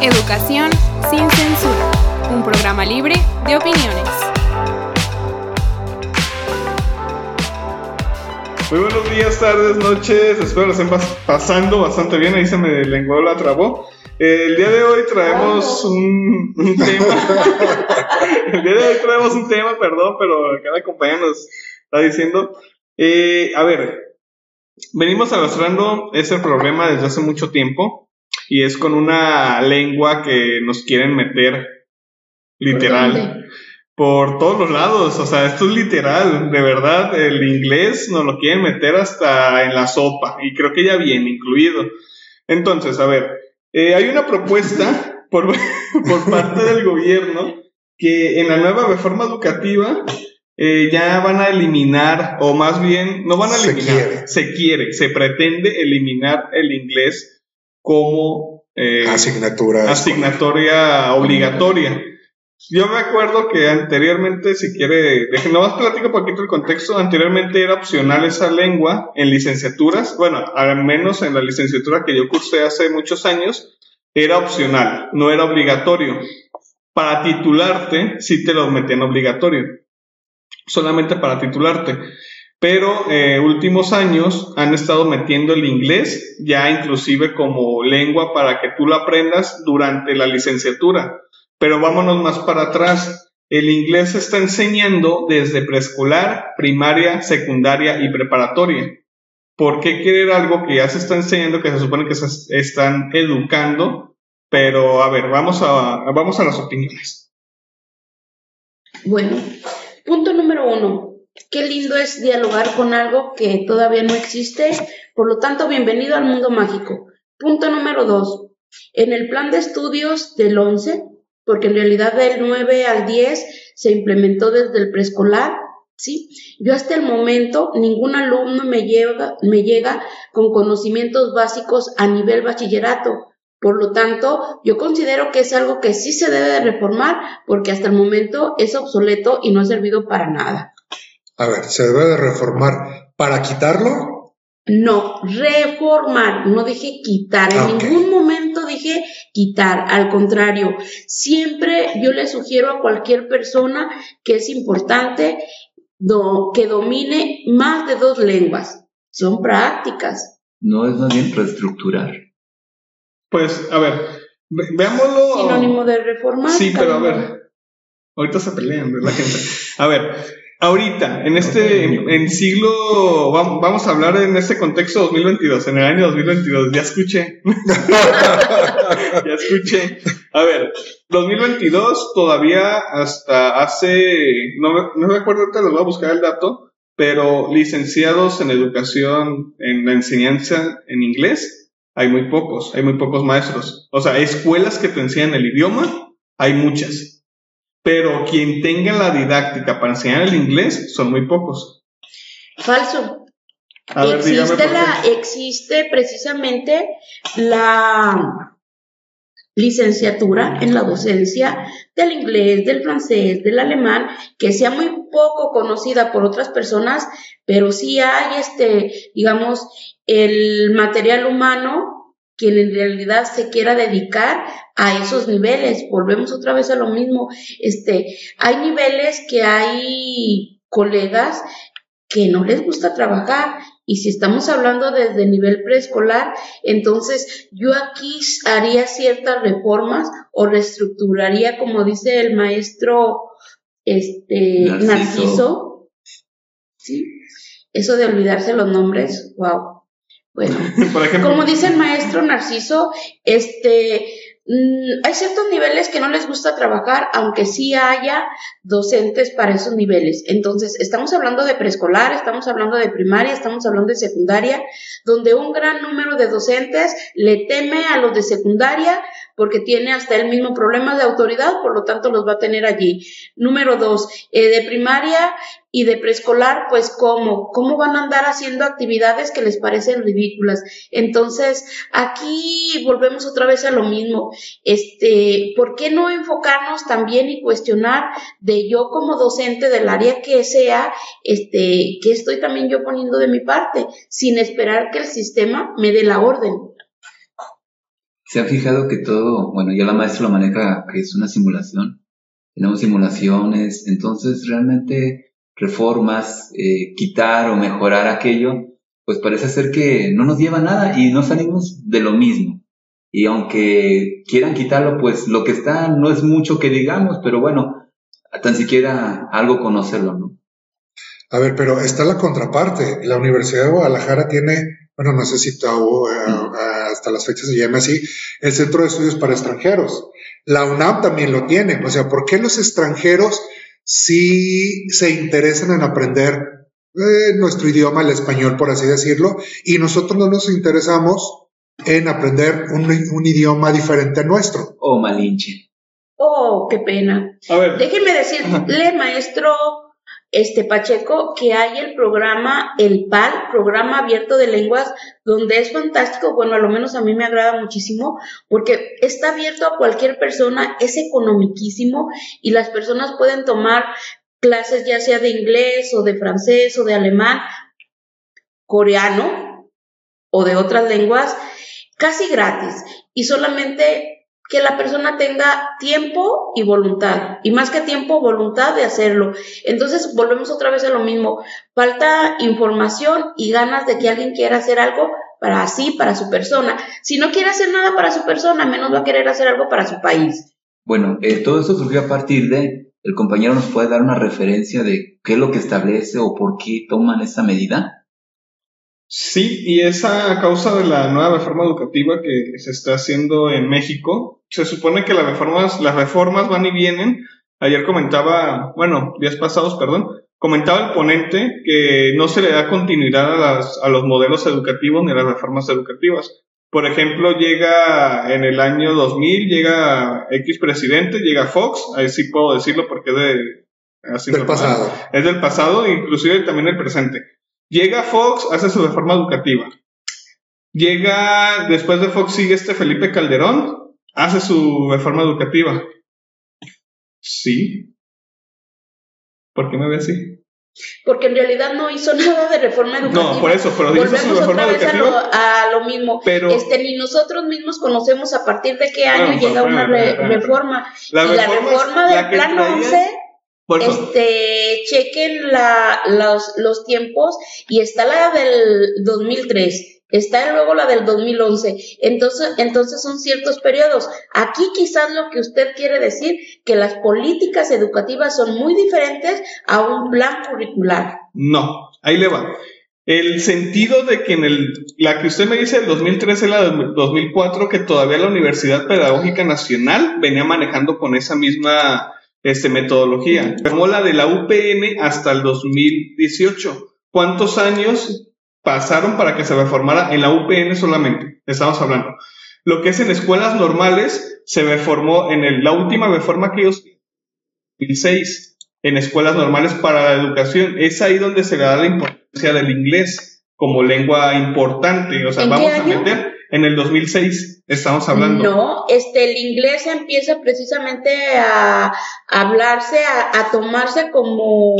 Educación sin censura, un programa libre de opiniones. Muy buenos días, tardes, noches. Espero lo estén pas- pasando bastante bien. Ahí se me lenguó la trabó. Eh, el día de hoy traemos un, un tema. el día de hoy traemos un tema, perdón, pero cada compañero nos está diciendo. Eh, a ver, venimos arrastrando ese problema desde hace mucho tiempo y es con una lengua que nos quieren meter literal por todos los lados, o sea, esto es literal, de verdad, el inglés nos lo quieren meter hasta en la sopa y creo que ya viene incluido. Entonces, a ver, eh, hay una propuesta por, por parte del gobierno que en la nueva reforma educativa eh, ya van a eliminar, o más bien, no van a Se eliminar, quiere. se quiere, se pretende eliminar el inglés como eh, Asignatura. asignatoria obligatoria. Yo me acuerdo que anteriormente, si quiere, deje, nomás platico un poquito el contexto, anteriormente era opcional esa lengua en licenciaturas, bueno, al menos en la licenciatura que yo cursé hace muchos años, era opcional, no era obligatorio. Para titularte, sí te lo metían obligatorio, solamente para titularte. Pero eh, últimos años han estado metiendo el inglés ya inclusive como lengua para que tú lo aprendas durante la licenciatura. Pero vámonos más para atrás. El inglés se está enseñando desde preescolar, primaria, secundaria y preparatoria. ¿Por qué querer algo que ya se está enseñando, que se supone que se están educando? Pero a ver, vamos a, vamos a las opiniones. Bueno, punto número uno. Qué lindo es dialogar con algo que todavía no existe. Por lo tanto, bienvenido al mundo mágico. Punto número dos. En el plan de estudios del 11, porque en realidad del 9 al 10 se implementó desde el preescolar, ¿sí? Yo hasta el momento ningún alumno me llega, me llega con conocimientos básicos a nivel bachillerato. Por lo tanto, yo considero que es algo que sí se debe de reformar porque hasta el momento es obsoleto y no ha servido para nada. A ver, ¿se debe de reformar para quitarlo? No, reformar, no dije quitar, en Ah, ningún momento dije quitar, al contrario, siempre yo le sugiero a cualquier persona que es importante do- que domine más de dos lenguas, son prácticas. No es más bien reestructurar. Pues, a ver, ve- veámoslo. Sinónimo de reformar. Sí, pero a ver. Ahorita se pelean, ¿verdad, gente? A ver, ahorita, en este, en, en siglo, vam- vamos a hablar en este contexto 2022, en el año 2022, ya escuché. ya escuché. A ver, 2022 todavía hasta hace, no, me- no me acuerdo, ahorita les voy a buscar el dato, pero licenciados en educación, en la enseñanza en inglés, hay muy pocos, hay muy pocos maestros. O sea, escuelas que te enseñan el idioma, hay muchas. Pero quien tenga la didáctica para enseñar el inglés, son muy pocos. Falso. A ver, dígame existe, la, existe precisamente la licenciatura en la docencia del inglés, del francés, del alemán, que sea muy poco conocida por otras personas, pero sí hay este, digamos, el material humano quien en realidad se quiera dedicar a esos niveles. Volvemos otra vez a lo mismo. Este, hay niveles que hay colegas que no les gusta trabajar. Y si estamos hablando desde nivel preescolar, entonces yo aquí haría ciertas reformas o reestructuraría, como dice el maestro este, Narciso. Narciso. ¿Sí? Eso de olvidarse los nombres, wow. Bueno, Por ejemplo, como dice el maestro Narciso, este, mm, hay ciertos niveles que no les gusta trabajar, aunque sí haya docentes para esos niveles. Entonces, estamos hablando de preescolar, estamos hablando de primaria, estamos hablando de secundaria, donde un gran número de docentes le teme a los de secundaria porque tiene hasta el mismo problema de autoridad, por lo tanto los va a tener allí. Número dos, eh, de primaria y de preescolar, pues cómo, cómo van a andar haciendo actividades que les parecen ridículas. Entonces, aquí volvemos otra vez a lo mismo. Este, ¿por qué no enfocarnos también y cuestionar de yo como docente del área que sea, este, que estoy también yo poniendo de mi parte, sin esperar que el sistema me dé la orden? ¿Se ha fijado que todo, bueno, ya la maestra lo maneja, que es una simulación? Tenemos simulaciones, entonces realmente reformas, eh, quitar o mejorar aquello, pues parece ser que no nos lleva nada y no salimos de lo mismo. Y aunque quieran quitarlo, pues lo que está no es mucho que digamos, pero bueno, tan siquiera algo conocerlo, ¿no? A ver, pero está la contraparte. La Universidad de Guadalajara tiene, bueno, no sé si eh, hasta las fechas se llama así, el Centro de Estudios para Extranjeros. La UNAM también lo tiene. O sea, ¿por qué los extranjeros sí se interesan en aprender eh, nuestro idioma, el español, por así decirlo, y nosotros no nos interesamos en aprender un, idioma diferente a nuestro? Oh, malinche. Oh, qué pena. A ver. Déjeme decirle, maestro este Pacheco, que hay el programa, el PAL, Programa Abierto de Lenguas, donde es fantástico, bueno, a lo menos a mí me agrada muchísimo, porque está abierto a cualquier persona, es economiquísimo y las personas pueden tomar clases ya sea de inglés o de francés o de alemán, coreano o de otras lenguas, casi gratis. Y solamente que la persona tenga tiempo y voluntad, y más que tiempo, voluntad de hacerlo. Entonces volvemos otra vez a lo mismo, falta información y ganas de que alguien quiera hacer algo para así, para su persona. Si no quiere hacer nada para su persona, menos va a querer hacer algo para su país. Bueno, eh, todo esto surgió a partir de, el compañero nos puede dar una referencia de qué es lo que establece o por qué toman esa medida. Sí, y esa causa de la nueva reforma educativa que se está haciendo en México, se supone que las reformas, las reformas van y vienen. Ayer comentaba, bueno, días pasados, perdón, comentaba el ponente que no se le da continuidad a, las, a los modelos educativos ni a las reformas educativas. Por ejemplo, llega en el año 2000, llega X presidente, llega Fox, ahí sí puedo decirlo porque es de... del pasado. Es del pasado, inclusive también el presente Llega Fox, hace su reforma educativa. Llega, después de Fox sigue este Felipe Calderón, hace su reforma educativa. Sí. ¿Por qué me ve así? Porque en realidad no hizo nada de reforma educativa. No, por eso, pero hizo su reforma educativa. A lo, mismo. Pero, este, ni nosotros mismos conocemos a partir de qué año llega una reforma. La y la reforma del Plan 11 este, chequen la, los, los tiempos y está la del 2003, está luego la del 2011. Entonces, entonces son ciertos periodos. Aquí quizás lo que usted quiere decir, que las políticas educativas son muy diferentes a un plan curricular. No, ahí le va. El sentido de que en el, la que usted me dice del 2013 es la del 2004, que todavía la Universidad Pedagógica Nacional venía manejando con esa misma este, metodología. Como la de la UPN hasta el 2018. ¿Cuántos años pasaron para que se reformara en la UPN solamente? Estamos hablando. Lo que es en escuelas normales se reformó en la última reforma que ellos 2006 en escuelas normales para la educación. Es ahí donde se le da la importancia del inglés como lengua importante. O sea, vamos a meter en el 2006 estamos hablando. No, este, el inglés empieza precisamente a, hablarse, a, tomarse como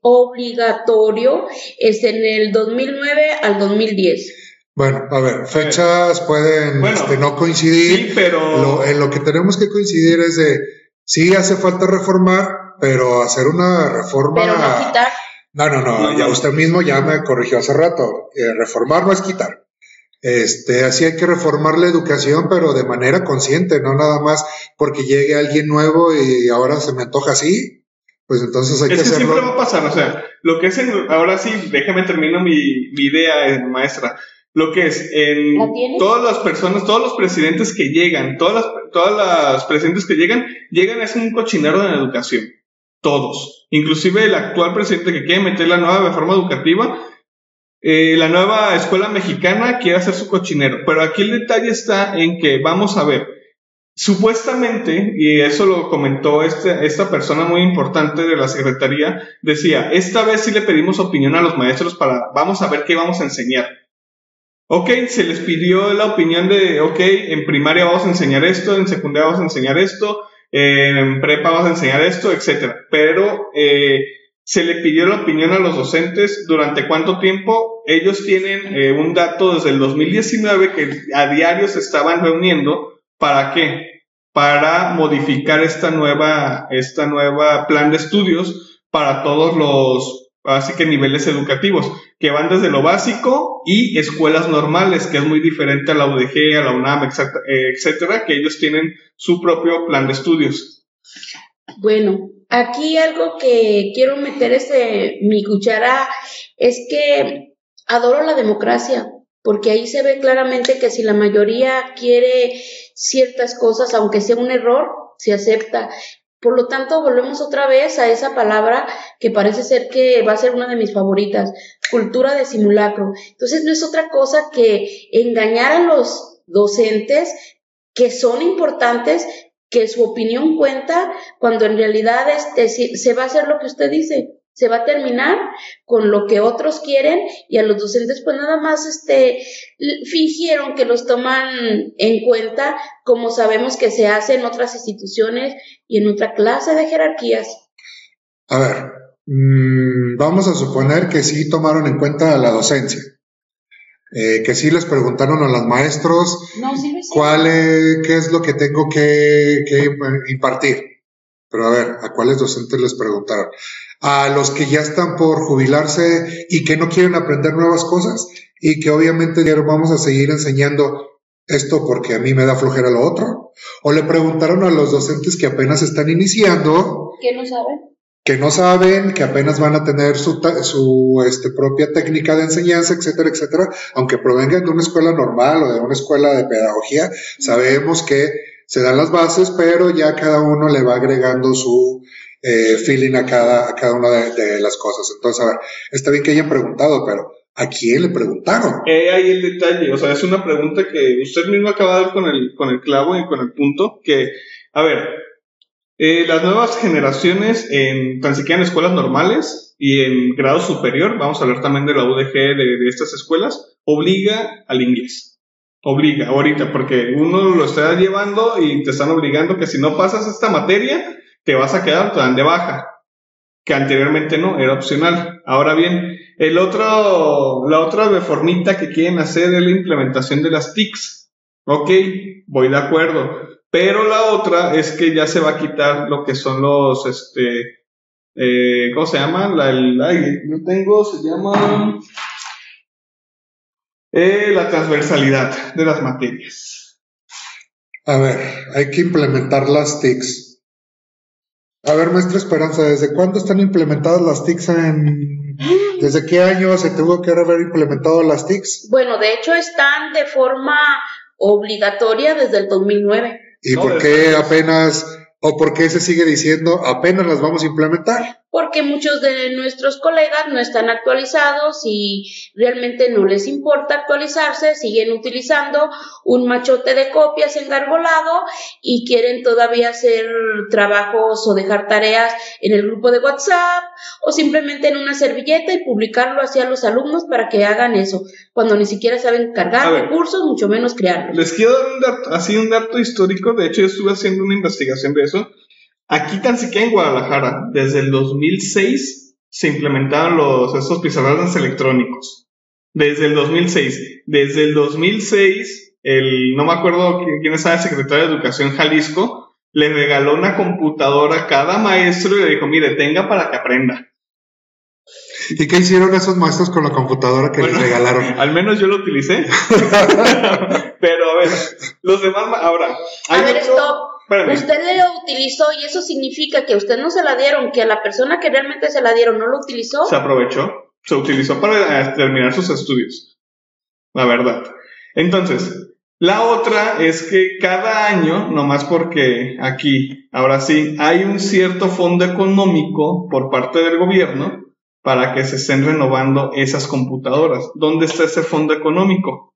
obligatorio es en el 2009 al 2010. Bueno, a ver, fechas pueden este, no coincidir. pero... en lo que tenemos que coincidir es de, sí hace falta reformar, pero hacer una reforma... Pero no quitar. No, no, no, ya usted mismo ya me corrigió hace rato. Eh, reformar no es quitar. Este, así hay que reformar la educación, pero de manera consciente, no nada más porque llegue alguien nuevo y ahora se me antoja así. Pues entonces hay es que, que siempre va a pasar, o sea, lo que es en, ahora sí, déjame termino mi, mi idea, eh, maestra. Lo que es en todas las personas, todos los presidentes que llegan, todas las, todas las presidentes que llegan, llegan es un cochinero de la educación. Todos. Inclusive el actual presidente que quiere meter la nueva reforma educativa, eh, la nueva escuela mexicana quiere hacer su cochinero, pero aquí el detalle está en que, vamos a ver, supuestamente, y eso lo comentó este, esta persona muy importante de la Secretaría, decía, esta vez sí le pedimos opinión a los maestros para, vamos a ver qué vamos a enseñar. Ok, se les pidió la opinión de, ok, en primaria vamos a enseñar esto, en secundaria vamos a enseñar esto, en prepa vamos a enseñar esto, etcétera. Pero eh, se le pidió la opinión a los docentes durante cuánto tiempo. Ellos tienen eh, un dato desde el 2019 que a diario se estaban reuniendo. ¿Para qué? Para modificar esta nueva, esta nueva plan de estudios para todos los, así que niveles educativos, que van desde lo básico y escuelas normales, que es muy diferente a la UDG, a la UNAM, etcétera, que ellos tienen su propio plan de estudios. Bueno, aquí algo que quiero meter este, mi cuchara es que adoro la democracia, porque ahí se ve claramente que si la mayoría quiere ciertas cosas, aunque sea un error, se acepta. Por lo tanto, volvemos otra vez a esa palabra que parece ser que va a ser una de mis favoritas, cultura de simulacro. Entonces, no es otra cosa que engañar a los docentes que son importantes, que su opinión cuenta cuando en realidad este, se va a hacer lo que usted dice, se va a terminar con lo que otros quieren y a los docentes pues nada más este fingieron que los toman en cuenta como sabemos que se hace en otras instituciones y en otra clase de jerarquías. A ver, mm, vamos a suponer que sí tomaron en cuenta la docencia. Eh, que sí les preguntaron a los maestros cuál qué es lo que tengo que, impartir. Pero a ver, ¿a cuáles docentes les preguntaron? A los que ya están por jubilarse y que no quieren aprender nuevas cosas y que obviamente vamos a seguir enseñando esto porque a mí me da flojera lo otro. O le preguntaron a los docentes que apenas están iniciando. ¿Qué no saben? Que no saben, que apenas van a tener su, su este, propia técnica de enseñanza, etcétera, etcétera, aunque provengan de una escuela normal o de una escuela de pedagogía, sabemos que se dan las bases, pero ya cada uno le va agregando su eh, feeling a cada, a cada una de, las cosas. Entonces, a ver, está bien que hayan preguntado, pero ¿a quién le preguntaron? Eh, ahí el detalle, o sea, es una pregunta que usted mismo acaba de dar con el, con el clavo y con el punto, que, a ver, eh, las nuevas generaciones, en, tan siquiera en escuelas normales y en grado superior, vamos a hablar también de la UDG de, estas escuelas, obliga al inglés. Obliga, ahorita, porque uno lo está llevando y te están obligando que si no pasas esta materia, te vas a quedar tan de baja. Que anteriormente no, era opcional. Ahora bien, el otro, la otra reformita que quieren hacer es la implementación de las TICs. Ok, voy de acuerdo pero la otra es que ya se va a quitar lo que son los, este, eh, ¿cómo se llama? La, el, no tengo, se llama eh, la transversalidad de las materias. A ver, hay que implementar las TICs. A ver, maestra Esperanza, ¿desde cuándo están implementadas las TICs en... ¿Desde qué año se tuvo que haber implementado las TICs? Bueno, de hecho están de forma obligatoria desde el 2009. ¿Y por qué apenas, o por qué se sigue diciendo apenas las vamos a implementar? Porque muchos de nuestros colegas no están actualizados y realmente no les importa actualizarse, siguen utilizando un machote de copias engarbolado y quieren todavía hacer trabajos o dejar tareas en el grupo de WhatsApp o simplemente en una servilleta y publicarlo hacia los alumnos para que hagan eso, cuando ni siquiera saben cargar recursos, mucho menos crearlos. Les quiero dar un dato, así un dato histórico, de hecho yo estuve haciendo una investigación de eso Aquí tan siquiera en Guadalajara, desde el 2006 se implementaron los, estos pizarrones electrónicos. Desde el 2006. Desde el 2006, el, no me acuerdo quién estaba el secretario de Educación Jalisco, le regaló una computadora a cada maestro y le dijo, mire, tenga para que aprenda. ¿Y qué hicieron esos maestros con la computadora que les regalaron? Al menos yo lo utilicé. Pero a ver, los demás, ahora. A ver, stop. Usted lo utilizó y eso significa que usted no se la dieron, que a la persona que realmente se la dieron no lo utilizó. Se aprovechó, se utilizó para eh, terminar sus estudios. La verdad. Entonces, la otra es que cada año, nomás porque aquí, ahora sí, hay un cierto fondo económico por parte del gobierno para que se estén renovando esas computadoras. ¿Dónde está ese fondo económico?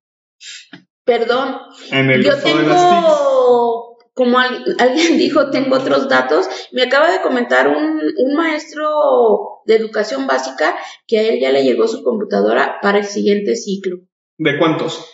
Perdón. En el Yo tengo como alguien dijo, tengo otros datos. Me acaba de comentar un, un, maestro de educación básica que a él ya le llegó su computadora para el siguiente ciclo. ¿De cuántos?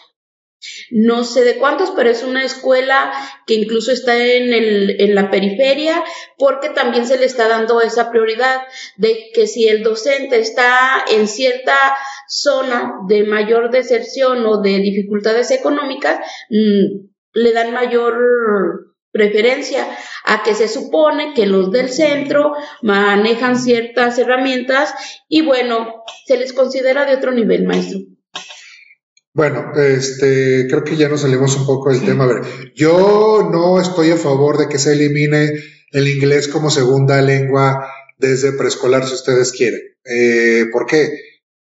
no sé de cuántos, pero es una escuela que incluso está en, el, en la periferia, porque también se le está dando esa prioridad de que si el docente está en cierta zona de mayor deserción o de dificultades económicas, mm, le dan mayor preferencia a que se supone que los del centro manejan ciertas herramientas y bueno, se les considera de otro nivel, maestro. Bueno, este, creo que ya nos salimos un poco del tema. A ver, yo no estoy a favor de que se elimine el inglés como segunda lengua desde preescolar, si ustedes quieren. Eh, ¿Por qué?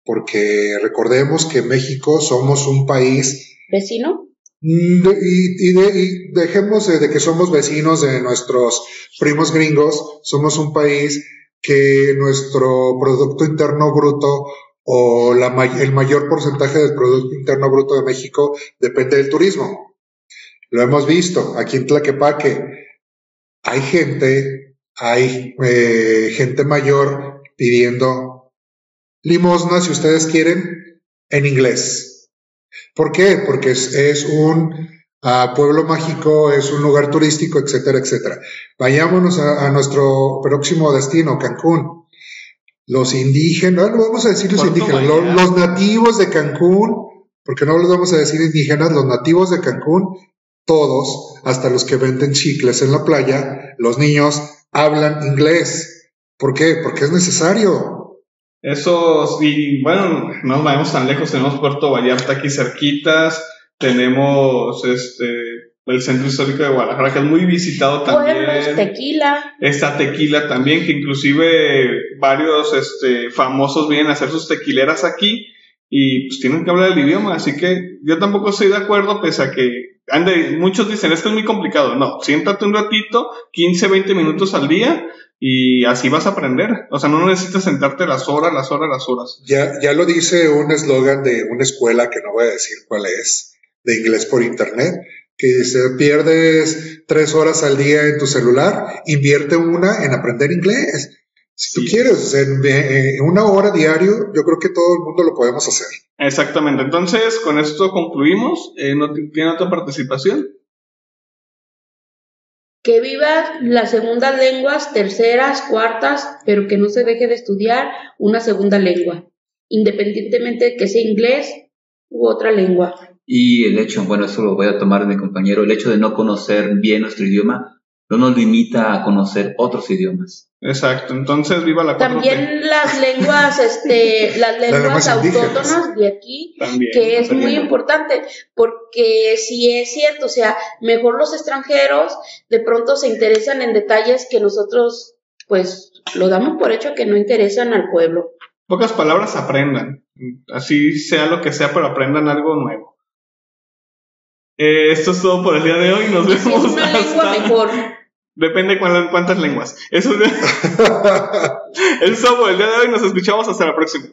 Porque recordemos que México somos un país vecino. Mm, y, dejemos de, que somos vecinos de nuestros primos gringos, somos un país que nuestro Producto Interno Bruto o el mayor porcentaje del Producto Interno Bruto de México depende del turismo. Lo hemos visto aquí en Tlaquepaque. Hay gente, hay eh, gente mayor pidiendo limosna, si ustedes quieren, en inglés. ¿Por qué? Porque es, un ah, pueblo mágico, es un lugar turístico, etcétera, etcétera. Vayámonos a nuestro próximo destino, Cancún los indígenas, no vamos a decir los indígenas, los, nativos de Cancún, porque no los vamos a decir indígenas, los nativos de Cancún, todos, hasta los que venden chicles en la playa, los niños hablan inglés. ¿Por qué? Porque es necesario. Eso, y bueno, no vamos tan lejos, tenemos Puerto Vallarta aquí cerquitas, tenemos este el centro histórico de Guadalajara, que es muy visitado también. Pueblos, tequila. Está tequila también, que inclusive varios este, famosos vienen a hacer sus tequileras aquí y pues tienen que hablar el idioma, así que yo tampoco estoy de acuerdo, pese a que ande, muchos dicen, esto es muy complicado. No, siéntate un ratito, 15, 20 minutos al día y así vas a aprender. O sea, no necesitas sentarte las horas, las horas, las horas. Ya, ya lo dice un eslogan de una escuela que no voy a decir cuál es, de inglés por internet que se pierdes tres horas al día en tu celular, invierte una en aprender inglés. Si tú quieres, en, una hora diario, yo creo que todo el mundo lo podemos hacer. Exactamente. Entonces, con esto concluimos. Eh, ¿No tiene otra participación? Que viva las segundas lenguas, terceras, cuartas, pero que no se deje de estudiar una segunda lengua, independientemente de que sea inglés u otra lengua. Y el hecho, bueno, eso lo voy a tomar de mi compañero, el hecho de no conocer bien nuestro idioma no nos limita a conocer otros idiomas. Exacto, entonces viva la También las lenguas, este, las lenguas autóctonas de aquí, que es muy importante, porque si es cierto, o sea, mejor los extranjeros de pronto se interesan en detalles que nosotros, pues, lo damos por hecho que no interesan al pueblo. Pocas palabras aprendan, así sea lo que sea, pero aprendan algo nuevo. Eh, esto es todo por el día de hoy. Nos vemos. una lengua mejor. Depende cuántas lenguas. Eso es... Eso es todo por el día de hoy. Nos escuchamos hasta la próxima.